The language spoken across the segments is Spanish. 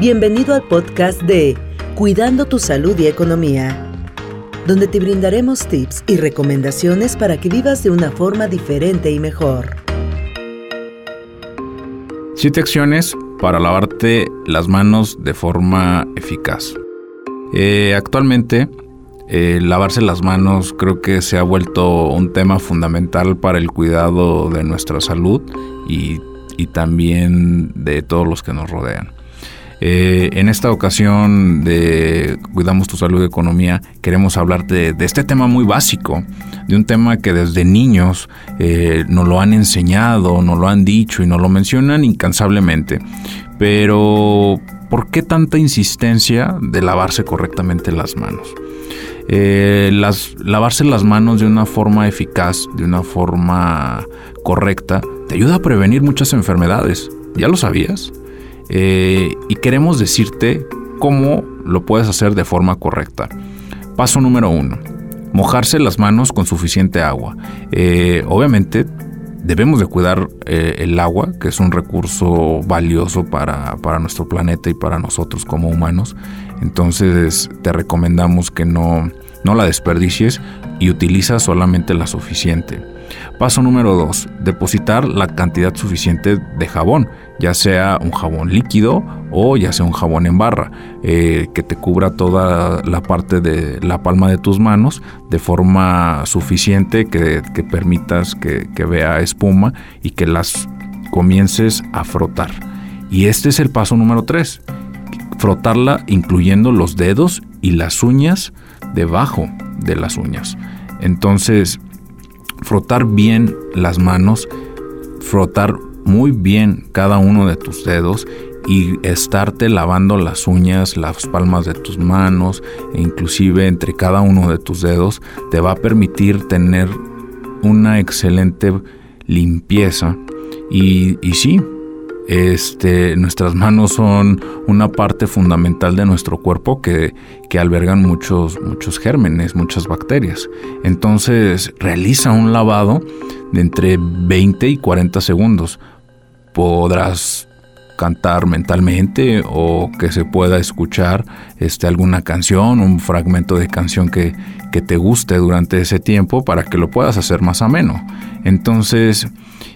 Bienvenido al podcast de Cuidando tu Salud y Economía, donde te brindaremos tips y recomendaciones para que vivas de una forma diferente y mejor. Siete acciones para lavarte las manos de forma eficaz. Eh, actualmente, eh, lavarse las manos creo que se ha vuelto un tema fundamental para el cuidado de nuestra salud y también de todos los que nos rodean. Eh, en esta ocasión de Cuidamos tu salud y economía, queremos hablar de, este tema muy básico, de un tema que desde niños eh, nos lo han enseñado, nos lo han dicho y nos lo mencionan incansablemente. Pero, ¿por qué tanta insistencia de lavarse correctamente las manos? Eh, las, lavarse las manos de una forma eficaz, de una forma correcta, te ayuda a prevenir muchas enfermedades. ¿Ya lo sabías? Eh, y queremos decirte cómo lo puedes hacer de forma correcta. Paso número uno, mojarse las manos con suficiente agua. Eh, obviamente debemos de cuidar eh, el agua, que es un recurso valioso para, para, nuestro planeta y para nosotros como humanos. Entonces te recomendamos que no, no la desperdicies y utiliza solamente la suficiente. Paso número 2. Depositar la cantidad suficiente de jabón, ya sea un jabón líquido o ya sea un jabón en barra, eh, que te cubra toda la parte de la palma de tus manos de forma suficiente que, permitas que, vea espuma y que las comiences a frotar. Y este es el paso número 3. Frotarla incluyendo los dedos y las uñas debajo de las uñas. Entonces, frotar bien las manos, frotar muy bien cada uno de tus dedos y estarte lavando las uñas, las palmas de tus manos e inclusive entre cada uno de tus dedos te va a permitir tener una excelente limpieza. Y, y sí, este, nuestras manos son una parte fundamental de nuestro cuerpo que, albergan muchos, muchos gérmenes, muchas bacterias. Entonces, realiza un lavado de entre 20 y 40 segundos. Podrás cantar mentalmente o que se pueda escuchar este, alguna canción, un fragmento de canción que, que te guste durante ese tiempo para que lo puedas hacer más ameno. Entonces,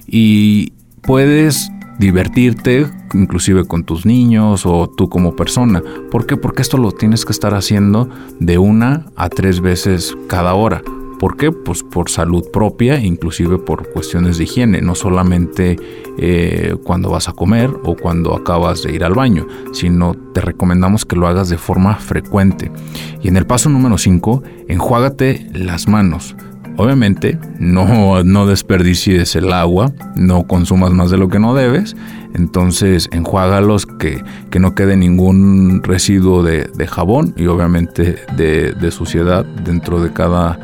y puedes divertirte, inclusive con tus niños o tú como persona. ¿Por qué? Porque esto lo tienes que estar haciendo de una a tres veces cada hora. ¿Por qué? Pues por salud propia, inclusive por cuestiones de higiene, no solamente eh, cuando vas a comer o cuando acabas de ir al baño, sino te recomendamos que lo hagas de forma frecuente. Y en el paso número 5, enjuágate las manos. Obviamente, no, no desperdicies el agua, no consumas más de lo que no debes, entonces enjuágalos que, que no quede ningún residuo de, jabón y obviamente de, de, suciedad dentro de cada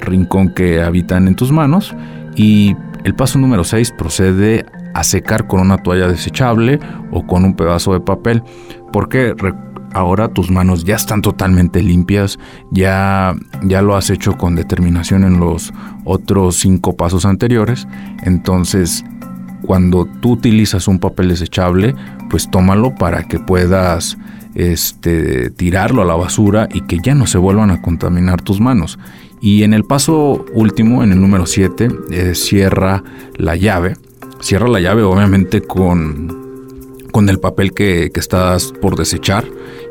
rincón que habitan en tus manos. Y el paso número 6 procede a secar con una toalla desechable o con un pedazo de papel, porque ahora tus manos ya están totalmente limpias, ya, ya lo has hecho con determinación en los otros cinco pasos anteriores, entonces cuando tú utilizas un papel desechable, pues tómalo para que puedas este, tirarlo a la basura y que ya no se vuelvan a contaminar tus manos. Y en el paso último, en el número 7, eh, cierra la llave. Cierra la llave obviamente con con el papel que, estás por desechar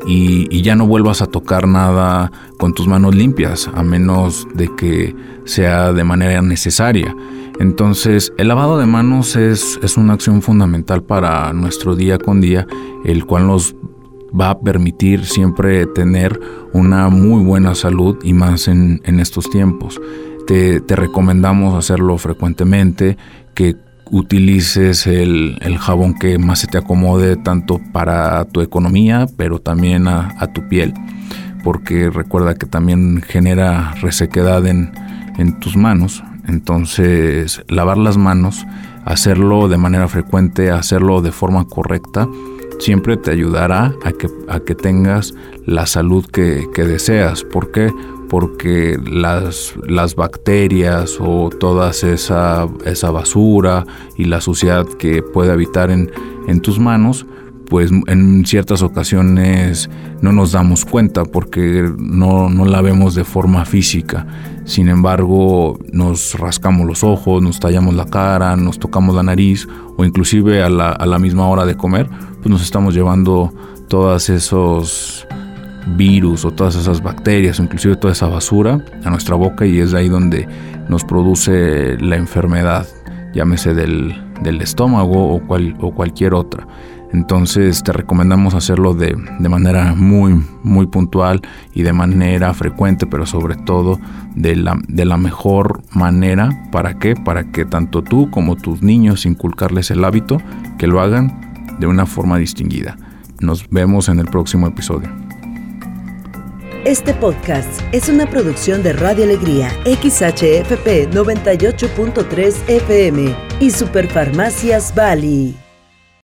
y, ya no vuelvas a tocar nada con tus manos limpias, a menos de que sea de manera necesaria. Entonces, el lavado de manos es, es una acción fundamental para nuestro día con día, el cual nos va a permitir siempre tener una muy buena salud y más en, en estos tiempos. Te, te, recomendamos hacerlo frecuentemente, que utilices el, jabón que más se te acomode tanto para tu economía, pero también a, tu piel, porque recuerda que también genera resequedad en, en tus manos. Entonces, lavar las manos, hacerlo de manera frecuente, hacerlo de forma correcta, siempre te ayudará a que, a que tengas la salud que, que deseas. ¿Por qué? Porque las, las bacterias o toda esa, esa basura y la suciedad que puede habitar en, en tus manos, pues en ciertas ocasiones no nos damos cuenta porque no, no, la vemos de forma física. Sin embargo, nos rascamos los ojos, nos tallamos la cara, nos tocamos la nariz o inclusive a la, a la misma hora de comer, pues nos estamos llevando todos esos virus o todas esas bacterias, inclusive toda esa basura a nuestra boca y es ahí donde nos produce la enfermedad, llámese del, del estómago o, cual, o cualquier otra. Entonces te recomendamos hacerlo de, manera muy, muy puntual y de manera frecuente, pero sobre todo de la, de la mejor manera. ¿Para qué? Para que tanto tú como tus niños inculcarles el hábito, que lo hagan de una forma distinguida. Nos vemos en el próximo episodio. Este podcast es una producción de Radio Alegría, XHFP 98.3 FM y Superfarmacias Bali.